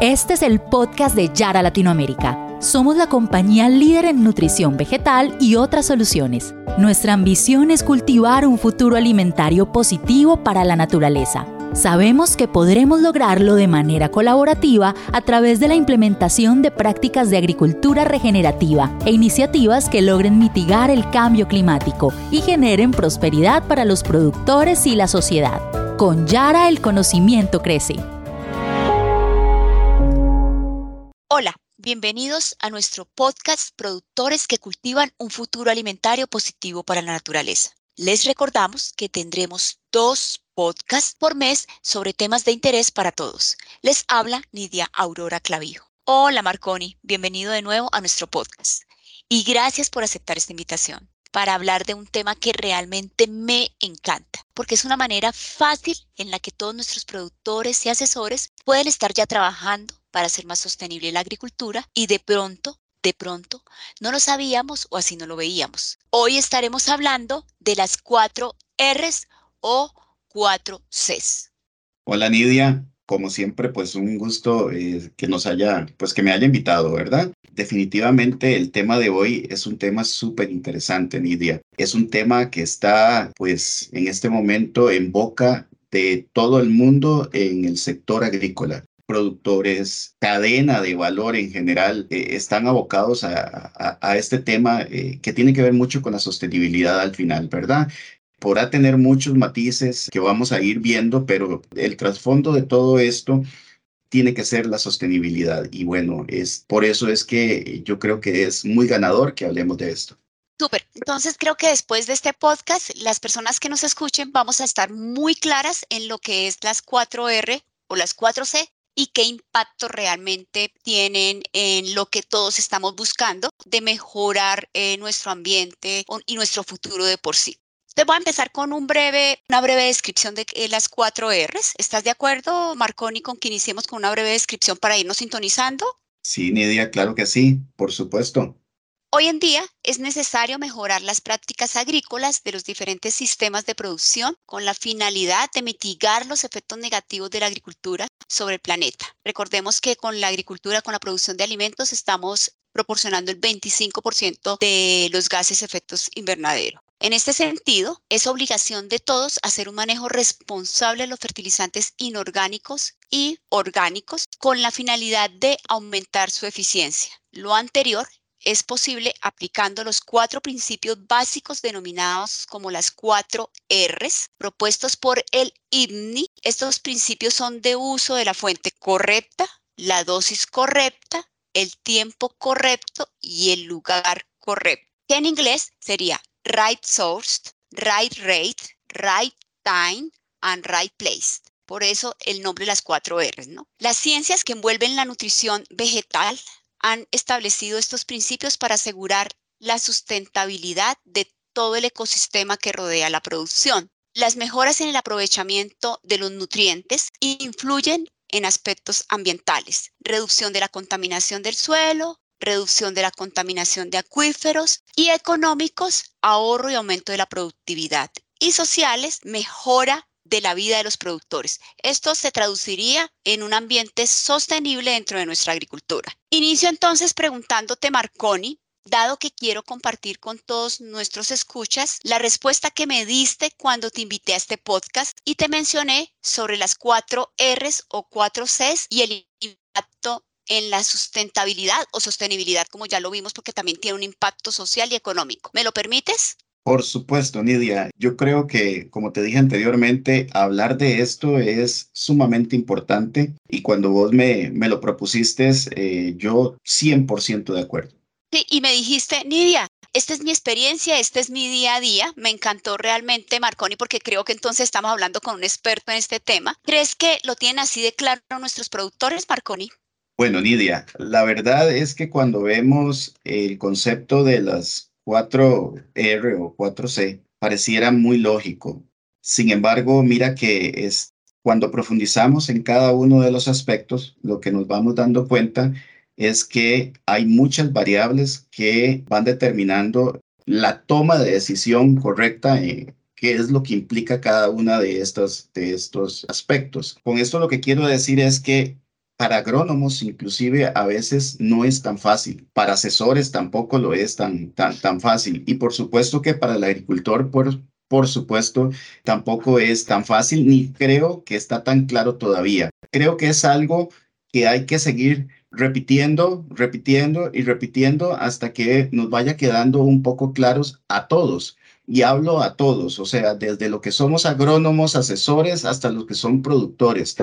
Este es el podcast de Yara Latinoamérica. Somos la compañía líder en nutrición vegetal y otras soluciones. Nuestra ambición es cultivar un futuro alimentario positivo para la naturaleza. Sabemos que podremos lograrlo de manera colaborativa a través de la implementación de prácticas de agricultura regenerativa e iniciativas que logren mitigar el cambio climático y generen prosperidad para los productores y la sociedad. Con Yara el conocimiento crece. Bienvenidos a nuestro podcast Productores que cultivan un futuro alimentario positivo para la naturaleza. Les recordamos que tendremos dos podcasts por mes sobre temas de interés para todos. Les habla Nidia Aurora Clavijo. Hola Marconi, bienvenido de nuevo a nuestro podcast. Y gracias por aceptar esta invitación para hablar de un tema que realmente me encanta, porque es una manera fácil en la que todos nuestros productores y asesores pueden estar ya trabajando para hacer más sostenible la agricultura y de pronto, de pronto, no lo sabíamos o así no lo veíamos. Hoy estaremos hablando de las cuatro R's o cuatro C's. Hola Nidia, como siempre, pues un gusto eh, que nos haya, pues que me haya invitado, ¿verdad? Definitivamente el tema de hoy es un tema súper interesante, Nidia. Es un tema que está, pues, en este momento en boca de todo el mundo en el sector agrícola productores, cadena de valor en general, eh, están abocados a, este tema eh, que tiene que ver mucho con la sostenibilidad al final, ¿verdad? Podrá tener muchos matices que vamos a ir viendo, pero el trasfondo de todo esto tiene que ser la sostenibilidad. Y bueno, es por eso es que yo creo que es muy ganador que hablemos de esto. Súper. Entonces creo que después de este podcast, las personas que nos escuchen vamos a estar muy claras en lo que es las 4R o las 4C y qué impacto realmente tienen en lo que todos estamos buscando de mejorar eh, nuestro ambiente y nuestro futuro de por sí. Te voy a empezar con una breve descripción de las cuatro R's. ¿Estás de acuerdo, Marconi, con que iniciemos con una breve descripción para irnos sintonizando? Sí, Nidia, claro que sí, por supuesto. Hoy en día es necesario mejorar las prácticas agrícolas de los diferentes sistemas de producción con la finalidad de mitigar los efectos negativos de la agricultura sobre el planeta. Recordemos que con la agricultura, con la producción de alimentos, estamos proporcionando el 25% de los gases efectos invernadero. En este sentido, es obligación de todos hacer un manejo responsable de los fertilizantes inorgánicos y orgánicos con la finalidad de aumentar su eficiencia. Lo anterior es posible aplicando los cuatro principios básicos denominados como las cuatro Rs propuestos por el IBNI. Estos principios son de uso de la fuente correcta, la dosis correcta, el tiempo correcto y el lugar correcto. Que en inglés sería right sourced, right rate, right time and right place. Por eso el nombre de las cuatro Rs. Las ciencias que envuelven la nutrición vegetal han establecido estos principios para asegurar la sustentabilidad de todo el ecosistema que rodea la producción. Las mejoras en el aprovechamiento de los nutrientes influyen en aspectos ambientales, reducción de la contaminación del suelo, reducción de la contaminación de acuíferos y económicos, ahorro y aumento de la productividad y sociales, mejora de la vida de los productores. Esto se traduciría en un ambiente sostenible dentro de nuestra agricultura. Inicio entonces preguntándote, Marconi, dado que quiero compartir con todos nuestros escuchas la respuesta que me diste cuando te invité a este podcast y te mencioné sobre las cuatro Rs o cuatro Cs y el impacto en la sustentabilidad o sostenibilidad, como ya lo vimos, porque también tiene un impacto social y económico. ¿Me lo permites? Por supuesto, Nidia. Yo creo que, como te dije anteriormente, hablar de esto es sumamente importante y cuando vos me, me lo propusiste, eh, yo 100% de acuerdo. Sí, y me dijiste, Nidia, esta es mi experiencia, este es mi día a día. Me encantó realmente, Marconi, porque creo que entonces estamos hablando con un experto en este tema. ¿Crees que lo tienen así de claro nuestros productores, Marconi? Bueno, Nidia, la verdad es que cuando vemos el concepto de las 4R o 4C pareciera muy lógico. Sin embargo, mira que es cuando profundizamos en cada uno de los aspectos, lo que nos vamos dando cuenta es que hay muchas variables que van determinando la toma de decisión correcta en qué es lo que implica cada una de estos, de estos aspectos. Con esto lo que quiero decir es que para agrónomos inclusive a veces no es tan fácil, para asesores tampoco lo es tan, tan, tan fácil y por supuesto que para el agricultor, por, por supuesto, tampoco es tan fácil ni creo que está tan claro todavía. Creo que es algo que hay que seguir repitiendo, repitiendo y repitiendo hasta que nos vaya quedando un poco claros a todos. Y hablo a todos, o sea, desde lo que somos agrónomos, asesores, hasta los que son productores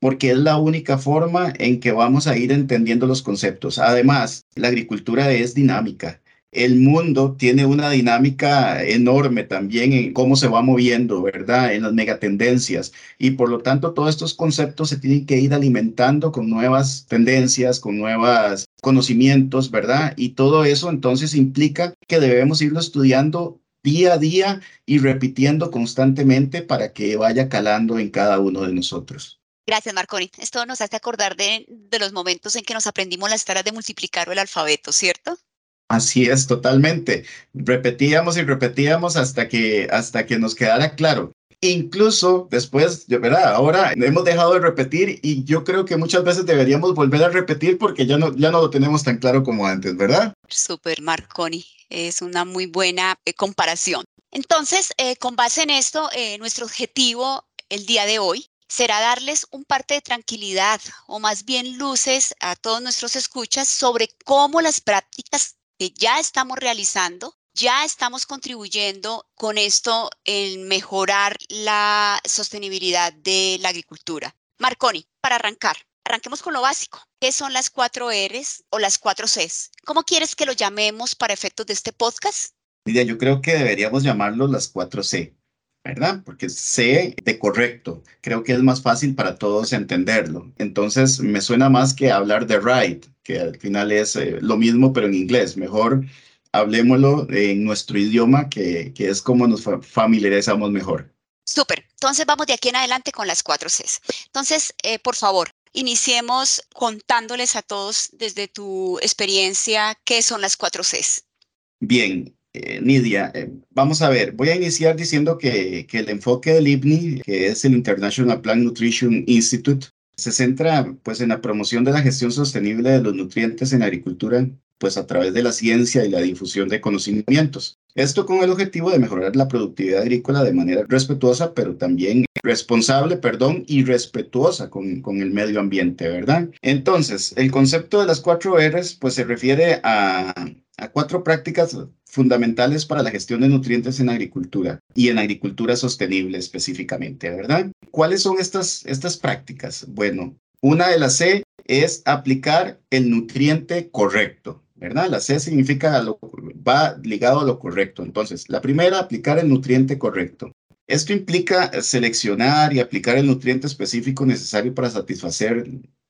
porque es la única forma en que vamos a ir entendiendo los conceptos. Además, la agricultura es dinámica. El mundo tiene una dinámica enorme también en cómo se va moviendo, ¿verdad? En las megatendencias. Y por lo tanto, todos estos conceptos se tienen que ir alimentando con nuevas tendencias, con nuevos conocimientos, ¿verdad? Y todo eso entonces implica que debemos irlo estudiando día a día y repitiendo constantemente para que vaya calando en cada uno de nosotros. Gracias, Marconi. Esto nos hace acordar de, los momentos en que nos aprendimos las taras de multiplicar o el alfabeto, ¿cierto? Así es, totalmente. Repetíamos y repetíamos hasta que, hasta que nos quedara claro. Incluso después, ¿verdad? Ahora hemos dejado de repetir y yo creo que muchas veces deberíamos volver a repetir porque ya no, ya no lo tenemos tan claro como antes, ¿verdad? Super, Marconi. Es una muy buena eh, comparación. Entonces, eh, con base en esto, eh, nuestro objetivo el día de hoy será darles un parte de tranquilidad o más bien luces a todos nuestros escuchas sobre cómo las prácticas que ya estamos realizando ya estamos contribuyendo con esto en mejorar la sostenibilidad de la agricultura. Marconi, para arrancar, arranquemos con lo básico. ¿Qué son las cuatro Rs o las cuatro Cs? ¿Cómo quieres que lo llamemos para efectos de este podcast? Mira, yo creo que deberíamos llamarlo las cuatro C. ¿verdad? Porque sé de correcto. Creo que es más fácil para todos entenderlo. Entonces, me suena más que hablar de right, que al final es eh, lo mismo, pero en inglés. Mejor hablemoslo en nuestro idioma, que, que es como nos familiarizamos mejor. Súper. Entonces, vamos de aquí en adelante con las cuatro Cs. Entonces, eh, por favor, iniciemos contándoles a todos desde tu experiencia qué son las cuatro Cs. Bien, eh, Nidia, eh, vamos a ver, voy a iniciar diciendo que, el enfoque del IPNI, que es el International Plant Nutrition Institute, se centra pues en la promoción de la gestión sostenible de los nutrientes en agricultura, pues a través de la ciencia y la difusión de conocimientos. Esto con el objetivo de mejorar la productividad agrícola de manera respetuosa, pero también responsable, perdón, y respetuosa con, con el medio ambiente, ¿verdad? Entonces, el concepto de las cuatro R's, pues se refiere a, a cuatro prácticas fundamentales para la gestión de nutrientes en agricultura y en agricultura sostenible específicamente, ¿verdad? ¿Cuáles son estas, estas prácticas? Bueno, una de las C es aplicar el nutriente correcto, ¿verdad? La C significa, lo, va ligado a lo correcto. Entonces, la primera, aplicar el nutriente correcto. Esto implica seleccionar y aplicar el nutriente específico necesario para satisfacer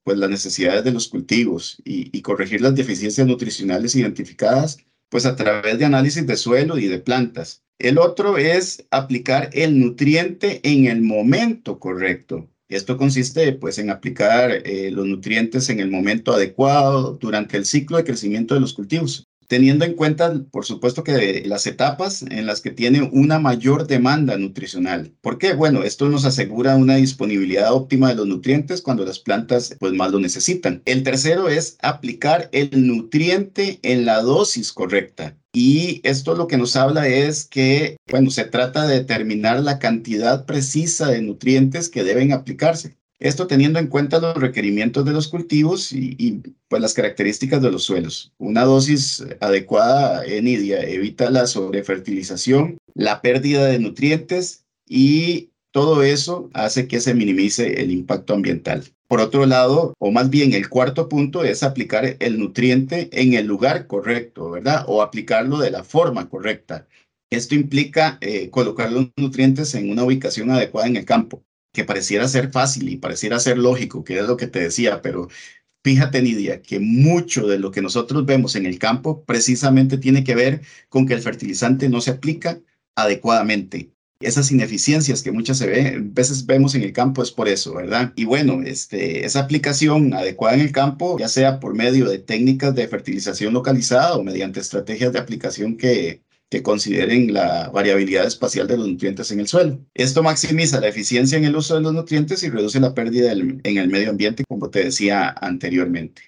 pues, las necesidades de los cultivos y, corregir las deficiencias nutricionales identificadas pues a través de análisis de suelo y de plantas. El otro es aplicar el nutriente en el momento correcto. Esto consiste pues en aplicar eh, los nutrientes en el momento adecuado durante el ciclo de crecimiento de los cultivos teniendo en cuenta, por supuesto, que las etapas en las que tiene una mayor demanda nutricional. ¿Por qué? Bueno, esto nos asegura una disponibilidad óptima de los nutrientes cuando las plantas pues más lo necesitan. El tercero es aplicar el nutriente en la dosis correcta. Y esto lo que nos habla es que, bueno, se trata de determinar la cantidad precisa de nutrientes que deben aplicarse. Esto teniendo en cuenta los requerimientos de los cultivos y, pues las características de los suelos. Una dosis adecuada en IDIA evita la sobrefertilización, la pérdida de nutrientes y todo eso hace que se minimice el impacto ambiental. Por otro lado, o más bien el cuarto punto es aplicar el nutriente en el lugar correcto, ¿verdad? O aplicarlo de la forma correcta. Esto implica eh, colocar los nutrientes en una ubicación adecuada en el campo que pareciera ser fácil y pareciera ser lógico, que es lo que te decía, pero fíjate, Nidia, que mucho de lo que nosotros vemos en el campo precisamente tiene que ver con que el fertilizante no se aplica adecuadamente. Esas ineficiencias que muchas veces vemos en el campo es por eso, ¿verdad? Y bueno, este, esa aplicación adecuada en el campo, ya sea por medio de técnicas de fertilización localizada o mediante estrategias de aplicación que, que consideren la variabilidad espacial de los nutrientes en el suelo. Esto maximiza la eficiencia en el uso de los nutrientes y reduce la pérdida en el medio ambiente, como te decía anteriormente.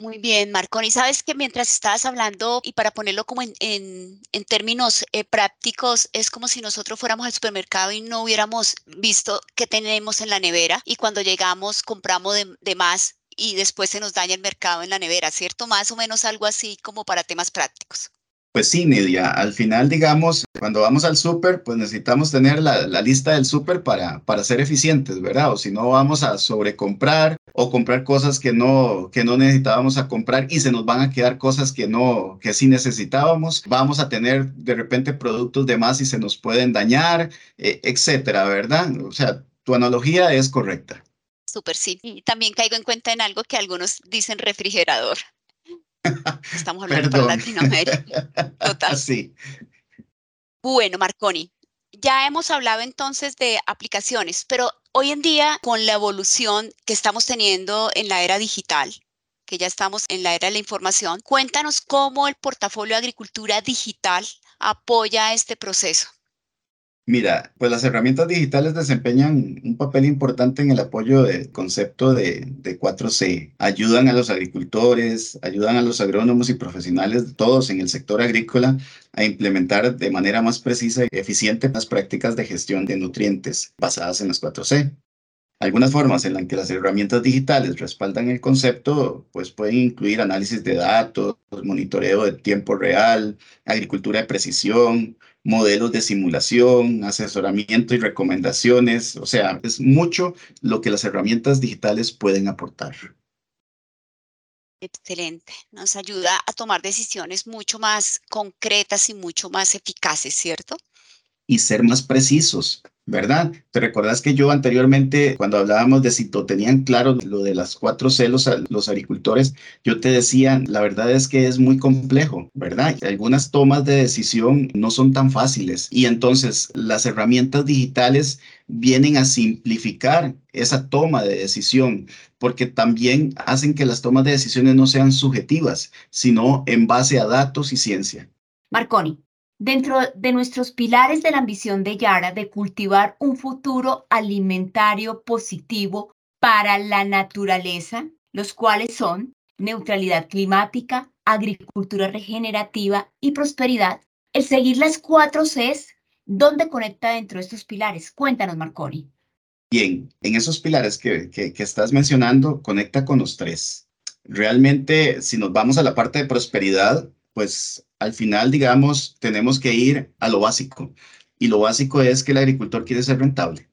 Muy bien, Marconi. Sabes que mientras estabas hablando, y para ponerlo como en, en, términos eh, prácticos, es como si nosotros fuéramos al supermercado y no hubiéramos visto qué tenemos en la nevera y cuando llegamos compramos de, de más y después se nos daña el mercado en la nevera, ¿cierto? Más o menos algo así como para temas prácticos. Pues sí, Nidia, al final, digamos, cuando vamos al súper, pues necesitamos tener la, la lista del súper para, para ser eficientes, ¿verdad? O si no, vamos a sobrecomprar o comprar cosas que no, que no necesitábamos a comprar y se nos van a quedar cosas que no, que sí necesitábamos. Vamos a tener de repente productos de más y se nos pueden dañar, eh, etcétera, ¿verdad? O sea, tu analogía es correcta. Súper, sí. Y también caigo en cuenta en algo que algunos dicen refrigerador. Estamos hablando para Latinoamérica. Total. Sí. Bueno, Marconi, ya hemos hablado entonces de aplicaciones, pero hoy en día con la evolución que estamos teniendo en la era digital, que ya estamos en la era de la información, cuéntanos cómo el portafolio de agricultura digital apoya este proceso. Mira, pues las herramientas digitales desempeñan un papel importante en el apoyo del concepto de, 4C. Ayudan a los agricultores, ayudan a los agrónomos y profesionales, todos en el sector agrícola, a implementar de manera más precisa y eficiente las prácticas de gestión de nutrientes basadas en las 4C. Algunas formas en las que las herramientas digitales respaldan el concepto, pues pueden incluir análisis de datos, monitoreo de tiempo real, agricultura de precisión, modelos de simulación, asesoramiento y recomendaciones. O sea, es mucho lo que las herramientas digitales pueden aportar. Excelente. Nos ayuda a tomar decisiones mucho más concretas y mucho más eficaces, ¿cierto? Y ser más precisos. ¿Verdad? ¿Te recuerdas que yo anteriormente, cuando hablábamos de si tenían claro lo de las cuatro celos a los agricultores, yo te decía, la verdad es que es muy complejo, ¿verdad? Algunas tomas de decisión no son tan fáciles y entonces las herramientas digitales vienen a simplificar esa toma de decisión, porque también hacen que las tomas de decisiones no sean subjetivas, sino en base a datos y ciencia. Marconi, dentro de nuestros pilares de la ambición de Yara de cultivar un futuro alimentario positivo para la naturaleza, los cuales son neutralidad climática, agricultura regenerativa y prosperidad. El seguir las cuatro Cs, ¿dónde conecta dentro de estos pilares? Cuéntanos, Marconi. Bien, en esos pilares que, que, que estás mencionando, conecta con los tres. Realmente, si nos vamos a la parte de prosperidad, pues al final, digamos, tenemos que ir a lo básico. Y lo básico es que el agricultor quiere ser rentable,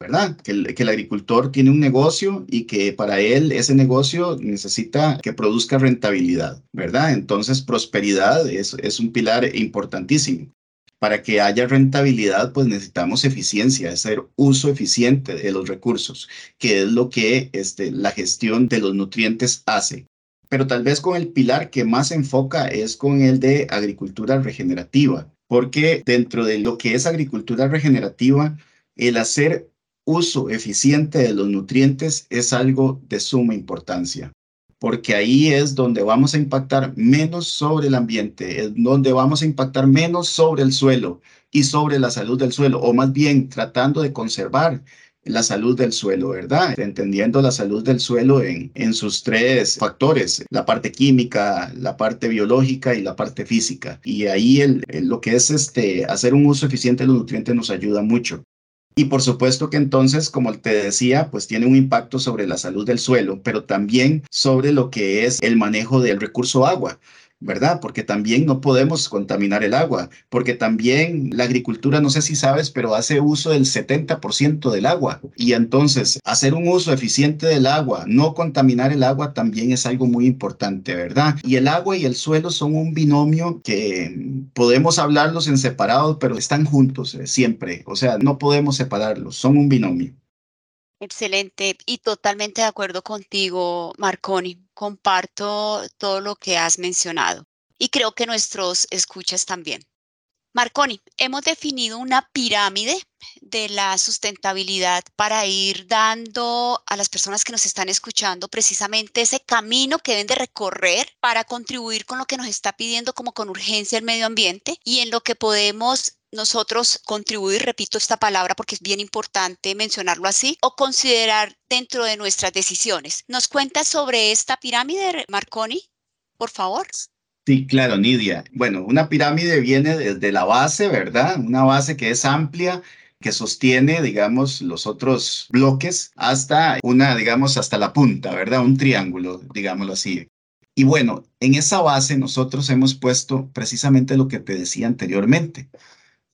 ¿verdad? Que el, agricultor tiene un negocio y que para él ese negocio necesita que produzca rentabilidad, ¿verdad? Entonces, prosperidad es, es un pilar importantísimo. Para que haya rentabilidad, pues necesitamos eficiencia, hacer uso eficiente de los recursos, que es lo que este, la gestión de los nutrientes hace pero tal vez con el pilar que más se enfoca es con el de agricultura regenerativa, porque dentro de lo que es agricultura regenerativa, el hacer uso eficiente de los nutrientes es algo de suma importancia, porque ahí es donde vamos a impactar menos sobre el ambiente, es donde vamos a impactar menos sobre el suelo y sobre la salud del suelo, o más bien tratando de conservar la salud del suelo, ¿verdad? Entendiendo la salud del suelo en, en sus tres factores, la parte química, la parte biológica y la parte física. Y ahí el, lo que es este, hacer un uso eficiente de los nutrientes nos ayuda mucho. Y por supuesto que entonces, como te decía, pues tiene un impacto sobre la salud del suelo, pero también sobre lo que es el manejo del recurso agua. ¿Verdad? Porque también no podemos contaminar el agua, porque también la agricultura, no sé si sabes, pero hace uso del 70% del agua. Y entonces, hacer un uso eficiente del agua, no contaminar el agua, también es algo muy importante, ¿verdad? Y el agua y el suelo son un binomio que podemos hablarlos en separados, pero están juntos eh, siempre. O sea, no podemos separarlos, son un binomio. Excelente y totalmente de acuerdo contigo, Marconi. Comparto todo lo que has mencionado y creo que nuestros escuchas también. Marconi, hemos definido una pirámide de la sustentabilidad para ir dando a las personas que nos están escuchando precisamente ese camino que deben de recorrer para contribuir con lo que nos está pidiendo como con urgencia el medio ambiente y en lo que podemos nosotros contribuir, repito esta palabra porque es bien importante mencionarlo así, o considerar dentro de nuestras decisiones. ¿Nos cuenta sobre esta pirámide, Marconi, por favor? Sí, claro, Nidia. Bueno, una pirámide viene desde la base, ¿verdad? Una base que es amplia, que sostiene, digamos, los otros bloques hasta una, digamos, hasta la punta, ¿verdad? Un triángulo, digámoslo así. Y bueno, en esa base nosotros hemos puesto precisamente lo que te decía anteriormente,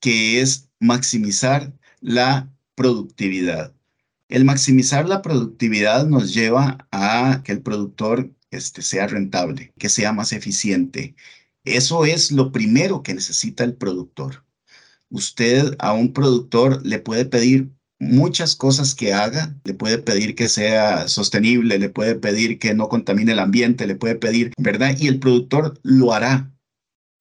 que es maximizar la productividad. El maximizar la productividad nos lleva a que el productor este, sea rentable, que sea más eficiente. Eso es lo primero que necesita el productor. Usted a un productor le puede pedir muchas cosas que haga, le puede pedir que sea sostenible, le puede pedir que no contamine el ambiente, le puede pedir, ¿verdad? Y el productor lo hará.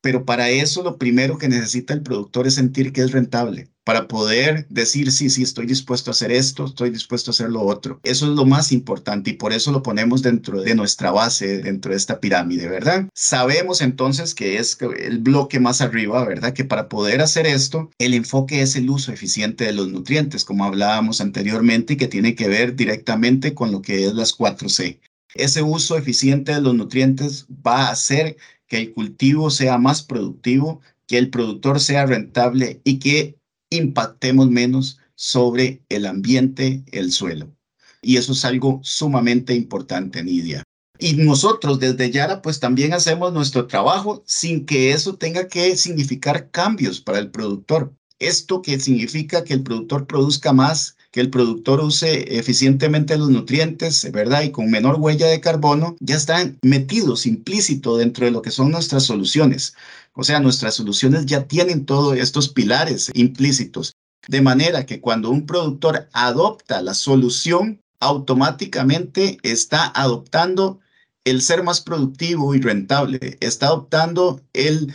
Pero para eso lo primero que necesita el productor es sentir que es rentable para poder decir, sí, sí, estoy dispuesto a hacer esto, estoy dispuesto a hacer lo otro. Eso es lo más importante y por eso lo ponemos dentro de nuestra base, dentro de esta pirámide, ¿verdad? Sabemos entonces que es el bloque más arriba, ¿verdad? Que para poder hacer esto, el enfoque es el uso eficiente de los nutrientes, como hablábamos anteriormente y que tiene que ver directamente con lo que es las 4C. Ese uso eficiente de los nutrientes va a hacer que el cultivo sea más productivo, que el productor sea rentable y que impactemos menos sobre el ambiente, el suelo. Y eso es algo sumamente importante, Nidia. Y nosotros desde Yara pues también hacemos nuestro trabajo sin que eso tenga que significar cambios para el productor. Esto que significa que el productor produzca más, que el productor use eficientemente los nutrientes, ¿verdad? Y con menor huella de carbono, ya están metidos implícito dentro de lo que son nuestras soluciones. O sea, nuestras soluciones ya tienen todos estos pilares implícitos. De manera que cuando un productor adopta la solución, automáticamente está adoptando el ser más productivo y rentable, está adoptando el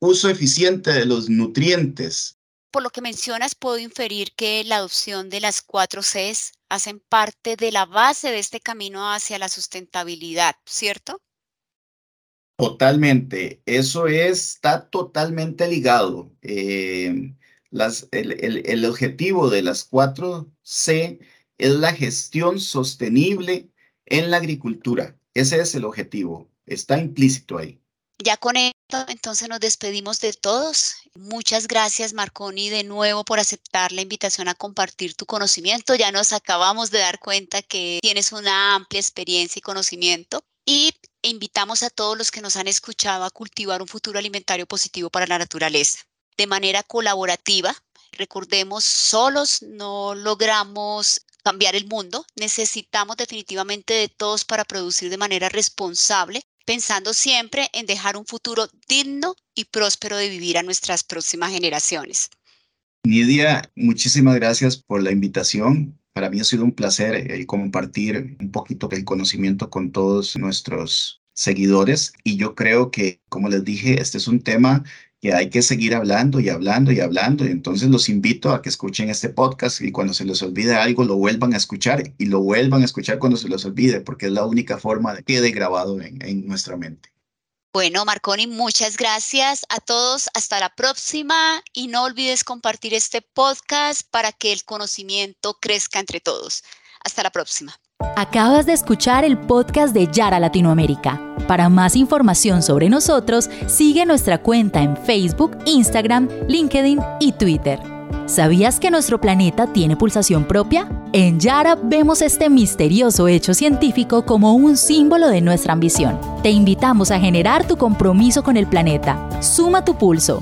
uso eficiente de los nutrientes. Por lo que mencionas, puedo inferir que la adopción de las cuatro Cs hacen parte de la base de este camino hacia la sustentabilidad, ¿cierto? Totalmente, eso está totalmente ligado. Eh, las, el, el, objetivo de las 4C es la gestión sostenible en la agricultura. Ese es el objetivo, está implícito ahí. Ya con entonces nos despedimos de todos. Muchas gracias, Marconi, de nuevo por aceptar la invitación a compartir tu conocimiento. Ya nos acabamos de dar cuenta que tienes una amplia experiencia y conocimiento. Y invitamos a todos los que nos han escuchado a cultivar un futuro alimentario positivo para la naturaleza. De manera colaborativa, recordemos, solos no logramos cambiar el mundo, necesitamos definitivamente de todos para producir de manera responsable, pensando siempre en dejar un futuro digno y próspero de vivir a nuestras próximas generaciones. Nidia, muchísimas gracias por la invitación. Para mí ha sido un placer eh, compartir un poquito del conocimiento con todos nuestros seguidores y yo creo que, como les dije, este es un tema que hay que seguir hablando y hablando y hablando. Y entonces los invito a que escuchen este podcast y cuando se les olvide algo lo vuelvan a escuchar y lo vuelvan a escuchar cuando se les olvide, porque es la única forma de que quede grabado en, en nuestra mente. Bueno, Marconi, muchas gracias a todos. Hasta la próxima y no olvides compartir este podcast para que el conocimiento crezca entre todos. Hasta la próxima. Acabas de escuchar el podcast de Yara Latinoamérica. Para más información sobre nosotros, sigue nuestra cuenta en Facebook, Instagram, LinkedIn y Twitter. ¿Sabías que nuestro planeta tiene pulsación propia? En Yara vemos este misterioso hecho científico como un símbolo de nuestra ambición. Te invitamos a generar tu compromiso con el planeta. Suma tu pulso